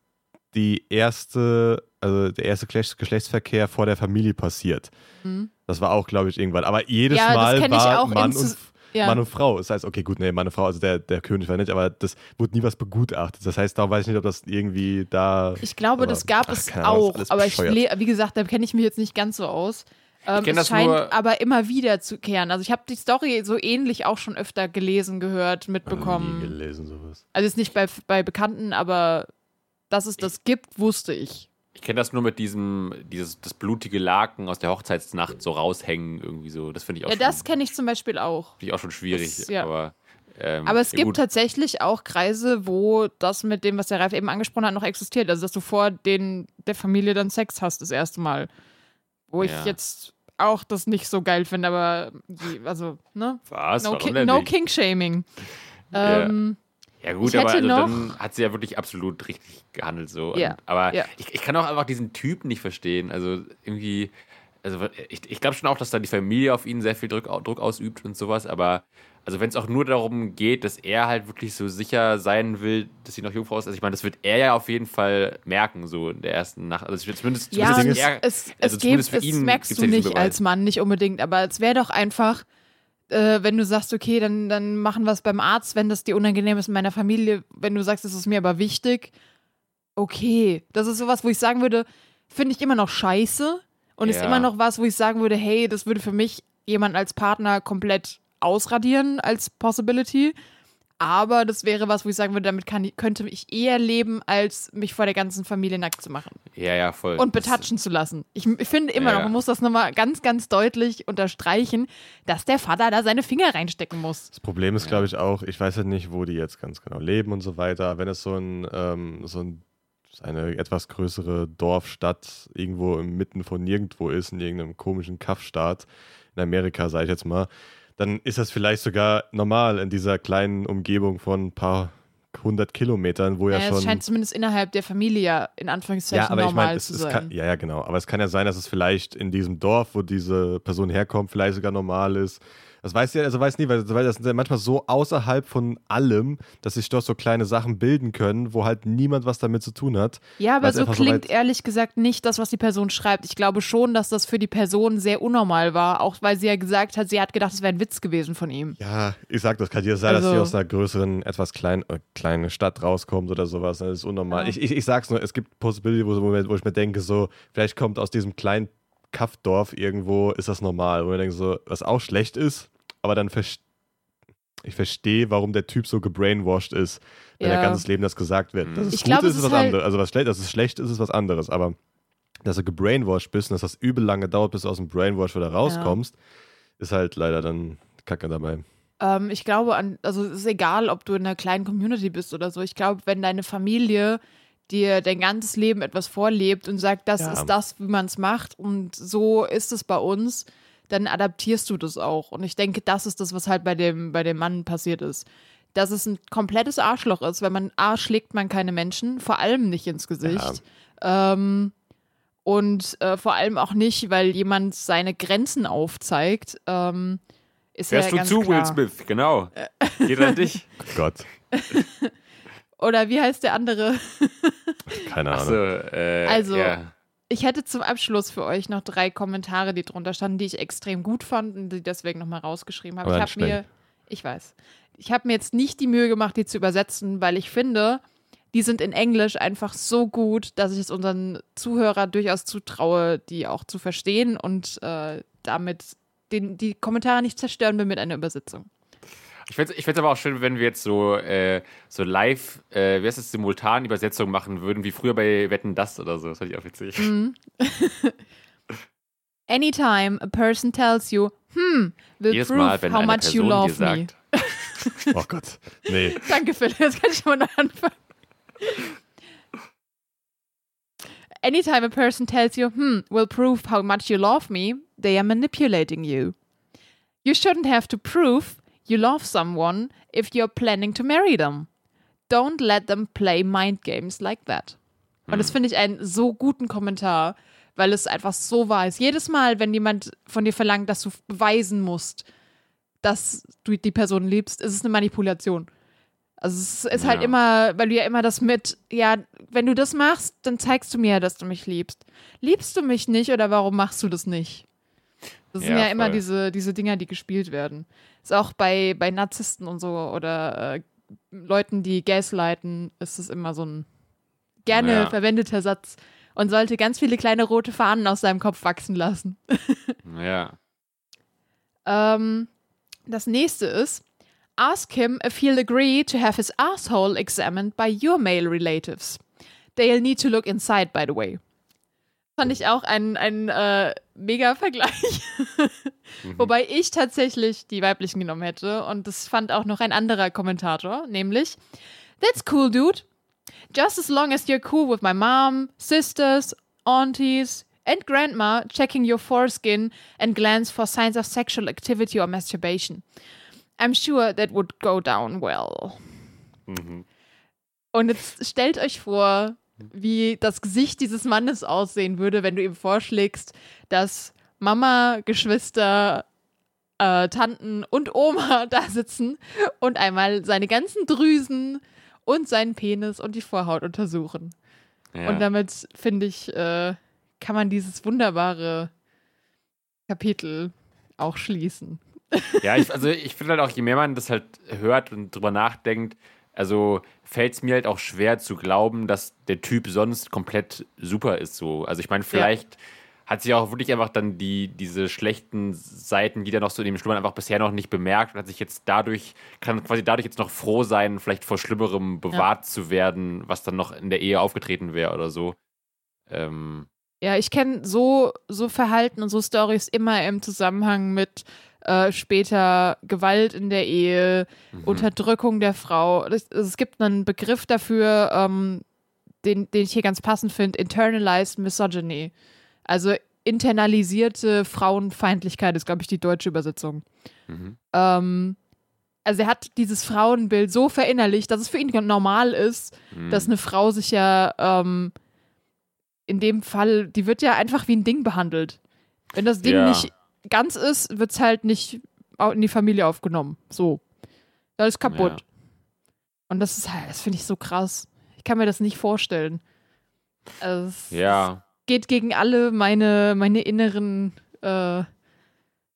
die erste, also der erste Geschlechts- Geschlechtsverkehr vor der Familie passiert. Mhm. Das war auch, glaube ich, irgendwann. Aber jedes Ja, das Mal ich war Mann und, Ja. Mann und Frau. Das heißt, okay, gut, nee, Mann und Frau, also der, der König war nicht, aber das wurde nie was begutachtet. Das heißt, da weiß ich nicht, ob das irgendwie da. Ich glaube, Aber- das gab ach, es Ahnung, ist auch, aber ich, wie gesagt, da kenne ich mich jetzt nicht ganz so aus. Ähm, es das scheint nur- aber immer wieder zu kehren. Also ich habe die Story so ähnlich auch schon öfter gelesen, gehört, Nie mitbekommen. gelesen, sowas. Also jetzt nicht bei, bei Bekannten, aber dass es das gibt, wusste ich. Ich kenne das nur mit diesem, dieses, das blutige Laken aus der Hochzeitsnacht so raushängen irgendwie so. Das finde ich auch Ja, schon, das kenne ich zum Beispiel auch. finde ich auch schon schwierig. Das- ja. Aber, ähm, Aber es ja, gibt gut. tatsächlich auch Kreise, wo das mit dem, was der Ralf eben angesprochen hat, noch existiert. Also, dass du vor den, der Familie dann Sex hast, das erste Mal. Wo ich Ja. jetzt auch das nicht so geil finde, aber also, ne? Was? No, Ki no? King-Shaming. Ähm, Ja gut, aber also dann hat sie ja wirklich absolut richtig gehandelt so. Ja, Und, aber ja. ich, ich kann auch einfach diesen Typen nicht verstehen. Also irgendwie, also ich, ich glaube schon auch, dass da die Familie auf ihn sehr viel Druck, Druck ausübt und sowas, aber also wenn es auch nur darum geht, dass er halt wirklich so sicher sein will, dass sie noch Jungfrau ist, also ich meine, das wird er ja auf jeden Fall merken, so in der ersten Nacht. Also zumindest, ja, zumindest und er, es, es, also es, zumindest gibt, für es ihn merkst gibt's du nicht als Mann, nicht unbedingt, aber es wäre doch einfach, äh, wenn du sagst, okay, dann, dann machen wir es beim Arzt, wenn das dir unangenehm ist in meiner Familie, wenn du sagst, das ist mir aber wichtig, okay. Das ist sowas, wo ich sagen würde, finde ich immer noch scheiße und ist Ja. immer noch was, wo ich sagen würde, hey, das würde für mich jemand als Partner komplett ausradieren als Possibility. Aber das wäre was, wo ich sagen würde, damit kann, ich- könnte ich eher leben, als mich vor der ganzen Familie nackt zu machen Ja, ja, voll. und Das- betatschen zu lassen. Ich, ich finde immer Ja, noch, ja. man muss das nochmal ganz, ganz deutlich unterstreichen, dass der Vater da seine Finger reinstecken muss. Das Problem ist, Ja. glaube ich, auch, ich weiß ja nicht, wo die jetzt ganz genau leben und so weiter. Wenn es so ein, ähm, so ein eine etwas größere Dorfstadt irgendwo inmitten von nirgendwo ist, in irgendeinem komischen Kaffstaat in Amerika, sage ich jetzt mal, dann ist das vielleicht sogar normal in dieser kleinen Umgebung von ein paar hundert Kilometern, wo ja Naja, schon. es scheint zumindest innerhalb der Familie ja in Anführungszeichen ja, aber ich normal meine, es, zu es sein. kann, ja, ja, genau. Aber es kann ja sein, dass es vielleicht in diesem Dorf, wo diese Person herkommt, vielleicht sogar normal ist. Das weiß ja, also weiß nie, weil, weil das sind ja manchmal so außerhalb von allem, dass sich dort so kleine Sachen bilden können, wo halt niemand was damit zu tun hat. ja, aber so so klingt weit- ehrlich gesagt nicht das, was die Person schreibt. Ich glaube schon, dass das für die Person sehr unnormal war, auch weil sie ja gesagt hat, sie hat gedacht, es wäre ein Witz gewesen von ihm. Ja, ich sag, das kann ja sein, dass Also- sie aus einer größeren, etwas klein, äh, kleinen Stadt rauskommt oder sowas. Das ist unnormal. Ja. Ich, ich, ich sag's nur, es gibt Possibility, wo, wo, ich mir denke, so, vielleicht kommt aus diesem kleinen Kaffdorf irgendwo, ist das normal. Wo ich mir denke, so, was auch schlecht ist, aber dann verstehe ich verstehe, warum der Typ so gebrainwashed ist, wenn Ja. er ganzes Leben das gesagt wird. Dass es Ich gut glaube, ist, es ist ist was halt- anderes. Also was schlecht, dass es schlecht ist, ist was anderes. Aber dass du gebrainwashed bist und dass das übel lange dauert, bis du aus dem Brainwash wieder rauskommst, ist halt leider dann Kacke dabei. Ähm, ich glaube, an, also es ist egal, ob du in einer kleinen Community bist oder so. Ich glaube, wenn deine Familie dir dein ganzes Leben etwas vorlebt und sagt, das Ja. ist das, wie man es macht und so ist es bei uns, dann adaptierst du das auch. Und ich denke, das ist das, was halt bei dem, bei dem Mann passiert ist. Dass es ein komplettes Arschloch ist, wenn man A, schlägt man keine Menschen, vor allem nicht ins Gesicht. Ähm, und äh, vor allem auch nicht, weil jemand seine Grenzen aufzeigt. Ähm, ist Hörst ja du ganz zu, klar. Will Smith? Genau. Geht an dich. Gott, Oder wie heißt der andere? keine Ahnung. Achso, äh, Also- ja. Ich hätte zum Abschluss für euch noch drei Kommentare, die drunter standen, die ich extrem gut fand und die deswegen nochmal rausgeschrieben habe. Aber Ich habe mir, ich weiß, ich habe mir jetzt nicht die Mühe gemacht, die zu übersetzen, weil ich finde, die sind in Englisch einfach so gut, dass ich es unseren Zuhörern durchaus zutraue, die auch zu verstehen und äh, damit den, die Kommentare nicht zerstören will mit einer Übersetzung. Ich fände es aber auch schön, wenn wir jetzt so, äh, so live, äh, wie heißt das, simultan Übersetzung machen würden, wie früher bei Wetten das oder so. Das fand ich auch witzig. Mhm. Anytime a person tells you, hmm, will Jedes prove Mal, wenn how eine much you Person dir love me. sagt, Oh Gott. Nee. Danke, Philipp. Jetzt kann ich mal noch anfangen. anytime a person tells you, hmm, will prove how much you love me, they are manipulating you. You shouldn't have to prove you love someone if you're planning to marry them. Don't let them play mind games like that. Und das finde ich einen so guten Kommentar, weil es einfach so wahr ist. Jedes Mal, wenn jemand von dir verlangt, dass du beweisen musst, dass du die Person liebst, ist es eine Manipulation. Also es ist halt Ja. immer, weil du ja immer das mit, ja, wenn du das machst, dann zeigst du mir, dass du mich liebst. Liebst du mich nicht oder warum machst du das nicht? Das sind Ja, ja immer voll. diese, diese Dinger, die gespielt werden. Ist auch bei, bei Narzissten und so oder äh, Leuten, die gaslighten, ist es immer so ein gerne Ja. verwendeter Satz und sollte ganz viele kleine rote Fahnen aus seinem Kopf wachsen lassen. Ja. Ähm, das nächste ist, ask him if he'll agree to have his asshole examined by your male relatives. They'll need to look inside, by the way. Fand ich auch ein, ein äh, mega Vergleich. Wobei ich tatsächlich die weiblichen genommen hätte. Und das fand auch noch ein anderer Kommentator, nämlich, That's cool, dude. Just as long as you're cool with my mom, sisters, aunties, and grandma checking your foreskin and glance for signs of sexual activity or masturbation. I'm sure that would go down well. Und jetzt stellt euch vor, wie das Gesicht dieses Mannes aussehen würde, wenn du ihm vorschlägst, dass Mama, Geschwister, äh, Tanten und Oma da sitzen und einmal seine ganzen Drüsen und seinen Penis und die Vorhaut untersuchen. ja. Und damit, finde ich, äh, kann man dieses wunderbare Kapitel auch schließen. Ja, ich, also ich finde halt auch, je mehr man das halt hört und drüber nachdenkt, also fällt es mir halt auch schwer zu glauben, dass der Typ sonst komplett super ist. So. Also ich meine, vielleicht hat sich auch wirklich einfach dann die, diese schlechten Seiten, die da noch so in dem Schlummern einfach bisher noch nicht bemerkt und hat sich jetzt dadurch, kann quasi dadurch jetzt noch froh sein, vielleicht vor Schlimmerem bewahrt zu werden, was dann noch in der Ehe aufgetreten wäre oder so. Ähm, Ja, ich kenne so, so Verhalten und so Stories immer im Zusammenhang mit äh, später Gewalt in der Ehe, Unterdrückung der Frau. Das, es gibt einen Begriff dafür, ähm, den, den ich hier ganz passend finde, internalized misogyny. Also internalisierte Frauenfeindlichkeit ist, glaube ich, die deutsche Übersetzung. mhm. Ähm, also er hat dieses Frauenbild so verinnerlicht, dass es für ihn normal ist, Mhm. dass eine Frau sich ja ähm, in dem Fall, die wird ja einfach wie ein Ding behandelt. Wenn das Ding Ja. nicht ganz ist, wird es halt nicht in die Familie aufgenommen. So. Das ist kaputt. Ja. Und das ist halt, das finde ich so krass. Ich kann mir das nicht vorstellen. Also es ja, geht gegen alle meine, meine inneren äh, ja,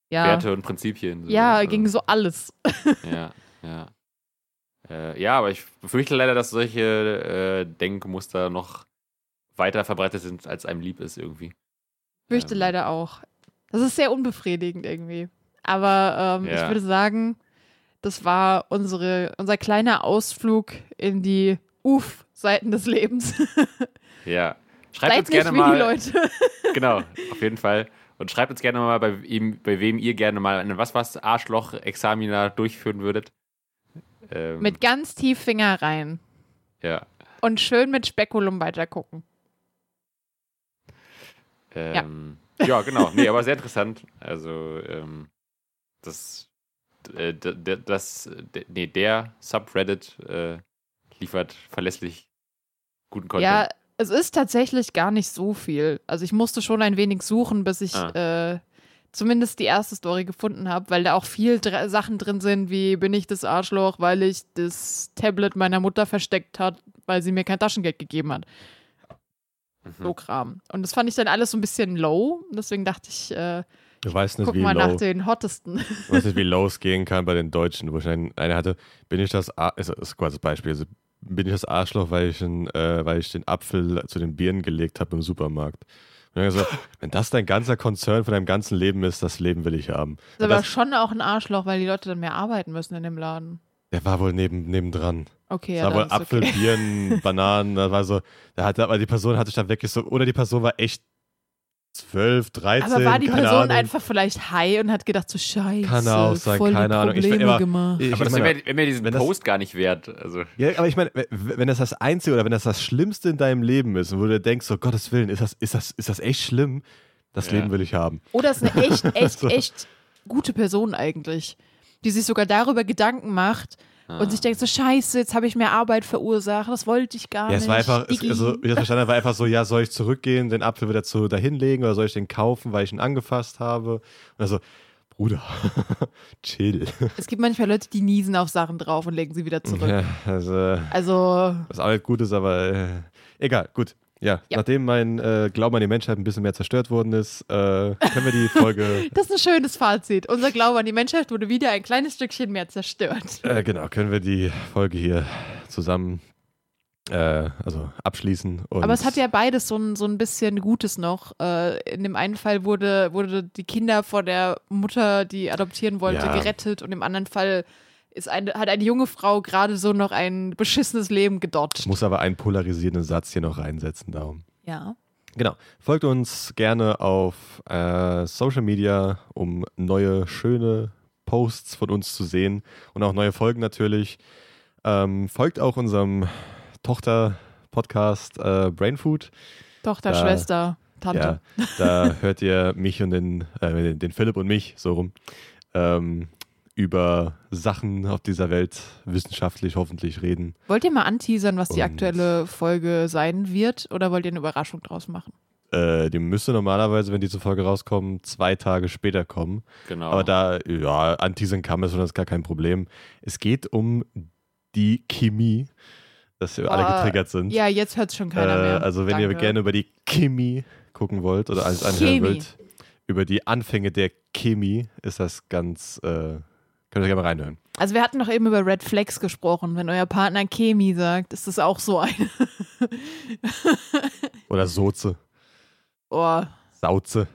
Werte und Prinzipien. so. ja, Also- gegen so alles. Ja, ja. Äh, ja, aber ich befürchte leider, dass solche äh, Denkmuster noch weiter verbreitet sind, als einem lieb ist irgendwie. Fürchte Ähm. leider auch. Das ist sehr unbefriedigend irgendwie. Aber ähm, ich Ja. würde sagen, das war unsere, unser kleiner Ausflug in die Uff-Seiten des Lebens. Ja. Schreibt Seid uns gerne wie mal. die Leute. Genau, auf jeden Fall. Und schreibt uns gerne mal, bei, ihm, bei wem ihr gerne mal eine was was Arschloch-Examina durchführen würdet. Ähm, Mit ganz tief Finger rein. ja. Und schön mit Spekulum weitergucken. Ähm, ja. Genau. Nee, aber sehr interessant. Also, ähm, das, äh, das, nee, der Subreddit äh, liefert verlässlich guten Content. Ja, es ist tatsächlich gar nicht so viel. Also ich musste schon ein wenig suchen, bis ich Ah. äh, zumindest die erste Story gefunden habe, weil da auch viel dr Sachen drin sind, wie bin ich das Arschloch, weil ich das Tablet meiner Mutter versteckt hat, weil sie mir kein Taschengeld gegeben hat. Mhm. So Kram. Und das fand ich dann alles so ein bisschen low. Deswegen dachte ich, äh, Du weißt nicht, guck wie mal low, nach den hottesten. du weißt nicht, wie low es gehen kann bei den Deutschen. Wo ich einen, einer hatte, bin ich das, Ar- ist, ist quasi das Beispiel, also bin ich das Arschloch, weil ich, einen, äh, weil ich den Apfel zu den Birnen gelegt habe im Supermarkt. Und dann wenn das dein ganzer Konzern von deinem ganzen Leben ist, das Leben will ich haben. ist aber das, schon auch ein Arschloch, weil die Leute dann mehr arbeiten müssen in dem Laden. Der war wohl neben, nebendran. Okay, Es ja, war wohl Apfel, okay. Birnen, Bananen, da war so, da hat aber die Person hatte sich dann wirklich so, oder die Person war echt 12, 13, Aber war die keine Person Ahnung. einfach vielleicht high und hat gedacht, so scheiße, Kann auch sein, voll keine Ahnung. Ich- aber- gemacht. Ich Aber das meine, wäre mir, diesen wenn das- Post gar nicht wert. Also, Ja, aber ich meine, wenn das das Einzige oder wenn das das Schlimmste in deinem Leben ist und wo du denkst, so Gottes Willen, ist das, ist das, ist das echt schlimm? Das Ja. Leben will ich haben. Oder ist eine echt, echt, So. echt gute Person eigentlich, die sich sogar darüber Gedanken macht Ah. und sich denkt, so scheiße, jetzt habe ich mehr Arbeit verursacht, das wollte ich gar Ja, nicht. es war einfach, es, also, wie ich das verstanden war einfach so, ja, soll ich zurückgehen, den Apfel wieder zu dahinlegen oder soll ich den kaufen, weil ich ihn angefasst habe? Und also, Bruder, chill. es gibt manchmal Leute, die niesen auf Sachen drauf und legen sie wieder zurück. Ja, also, Also, was auch nicht gut ist, aber äh, egal, gut. Ja, Ja. nachdem mein äh, Glauben an die Menschheit ein bisschen mehr zerstört worden ist, äh, können wir die Folge, das ist ein schönes Fazit. Unser Glaube an die Menschheit wurde wieder ein kleines Stückchen mehr zerstört. äh, genau, können wir die Folge hier zusammen äh, also abschließen. Aber es hat ja beides so ein, so ein bisschen Gutes noch. Äh, in dem einen Fall wurde, wurde die Kinder vor der Mutter, die adoptieren wollte, Ja. gerettet und im anderen Fall ist eine, hat eine junge Frau gerade so noch ein beschissenes Leben gedodged. muss aber einen polarisierenden Satz hier noch reinsetzen, darum. Ja. Genau. Folgt uns gerne auf äh, Social Media, um neue, schöne Posts von uns zu sehen und auch neue Folgen natürlich. Ähm, folgt auch unserem Tochter-Podcast äh, Brainfood. Tochter, Da- Schwester, Tante. Ja, da hört ihr mich und den, äh, den Philipp und mich so rum ähm, über Sachen auf dieser Welt wissenschaftlich hoffentlich reden. Wollt ihr mal anteasern, was die Und- aktuelle Folge sein wird oder wollt ihr eine Überraschung draus machen? Äh, die müsste normalerweise, wenn diese Folge rauskommt, zwei Tage später kommen. genau. Aber da, ja, anteasern kann man schon, das ist gar kein Problem. Es geht um die Chemie, dass wir alle Ah, getriggert sind. Ja, jetzt hört es schon keiner äh, mehr. also wenn ihr Danke. gerne über die Chemie gucken wollt oder alles anhören Chemie. wollt, über die Anfänge der Chemie, ist das ganz, äh, könnt ihr gerne mal reinhören. Also wir hatten doch eben über Red Flags gesprochen. Wenn euer Partner Chemie sagt, ist das auch so eine. Oder Soze, Oh. Sauze.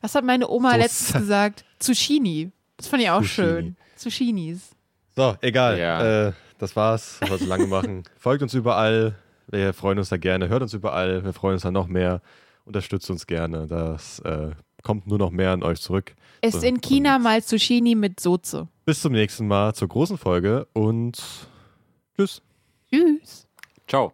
Was hat meine Oma So letztens sa- gesagt? Zucchini. Das fand ich auch Zucchini. schön. Zucchinis. So, egal. Ja. Äh, das war's. So lange machen. Folgt uns überall. Wir freuen uns da gerne. Hört uns überall. Wir freuen uns da noch mehr. Unterstützt uns gerne. Das äh, kommt nur noch mehr an euch zurück. Esst So, in China mal Zucchini mit Soße. Bis zum nächsten Mal zur großen Folge und tschüss. Tschüss. Ciao.